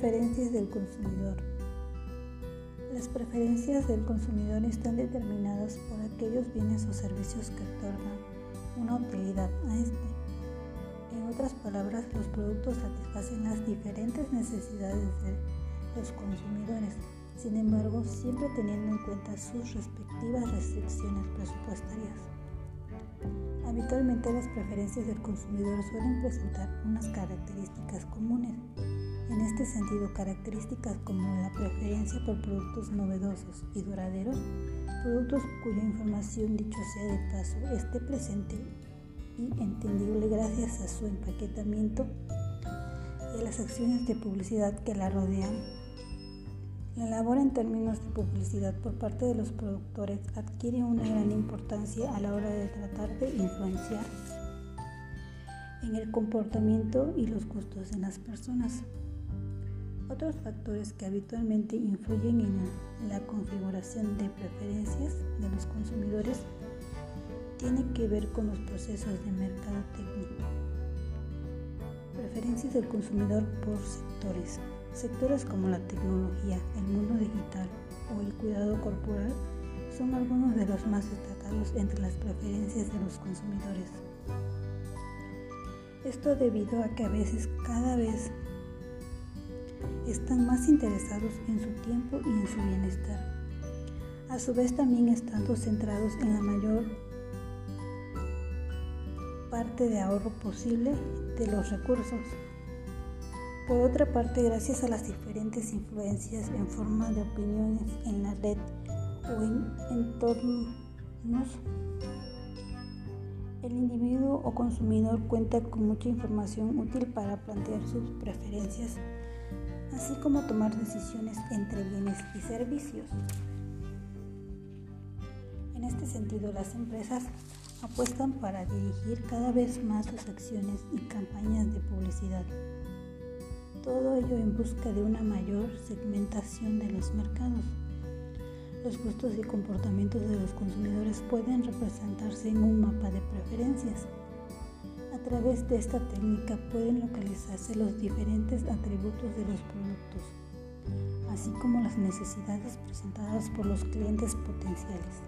Preferencias del consumidor. Las preferencias del consumidor están determinadas por aquellos bienes o servicios que otorgan una utilidad a este. En otras palabras, los productos satisfacen las diferentes necesidades de los consumidores, sin embargo, siempre teniendo en cuenta sus respectivas restricciones presupuestarias. Habitualmente las preferencias del consumidor suelen presentar unas características comunes en este sentido, características como la preferencia por productos novedosos y duraderos, productos cuya información, dicho sea de paso, esté presente y entendible gracias a su empaquetamiento y a las acciones de publicidad que la rodean. La labor en términos de publicidad por parte de los productores adquiere una gran importancia a la hora de tratar de influenciar en el comportamiento y los gustos de las personas. Otros factores que habitualmente influyen en la configuración de preferencias de los consumidores tienen que ver con los procesos de mercado técnico. Preferencias del consumidor por sectores. Sectores como la tecnología, el mundo digital o el cuidado corporal son algunos de los más destacados entre las preferencias de los consumidores. Esto debido a que a veces cada vez están más interesados en su tiempo y en su bienestar. A su vez también estando centrados en la mayor parte de ahorro posible de los recursos. Por otra parte, gracias a las diferentes influencias en forma de opiniones en la red o en entornos, el individuo o consumidor cuenta con mucha información útil para plantear sus preferencias así como tomar decisiones entre bienes y servicios. En este sentido, las empresas apuestan para dirigir cada vez más sus acciones y campañas de publicidad. Todo ello en busca de una mayor segmentación de los mercados. Los gustos y comportamientos de los consumidores pueden representarse en un mapa de preferencias través de esta técnica pueden localizarse los diferentes atributos de los productos, así como las necesidades presentadas por los clientes potenciales.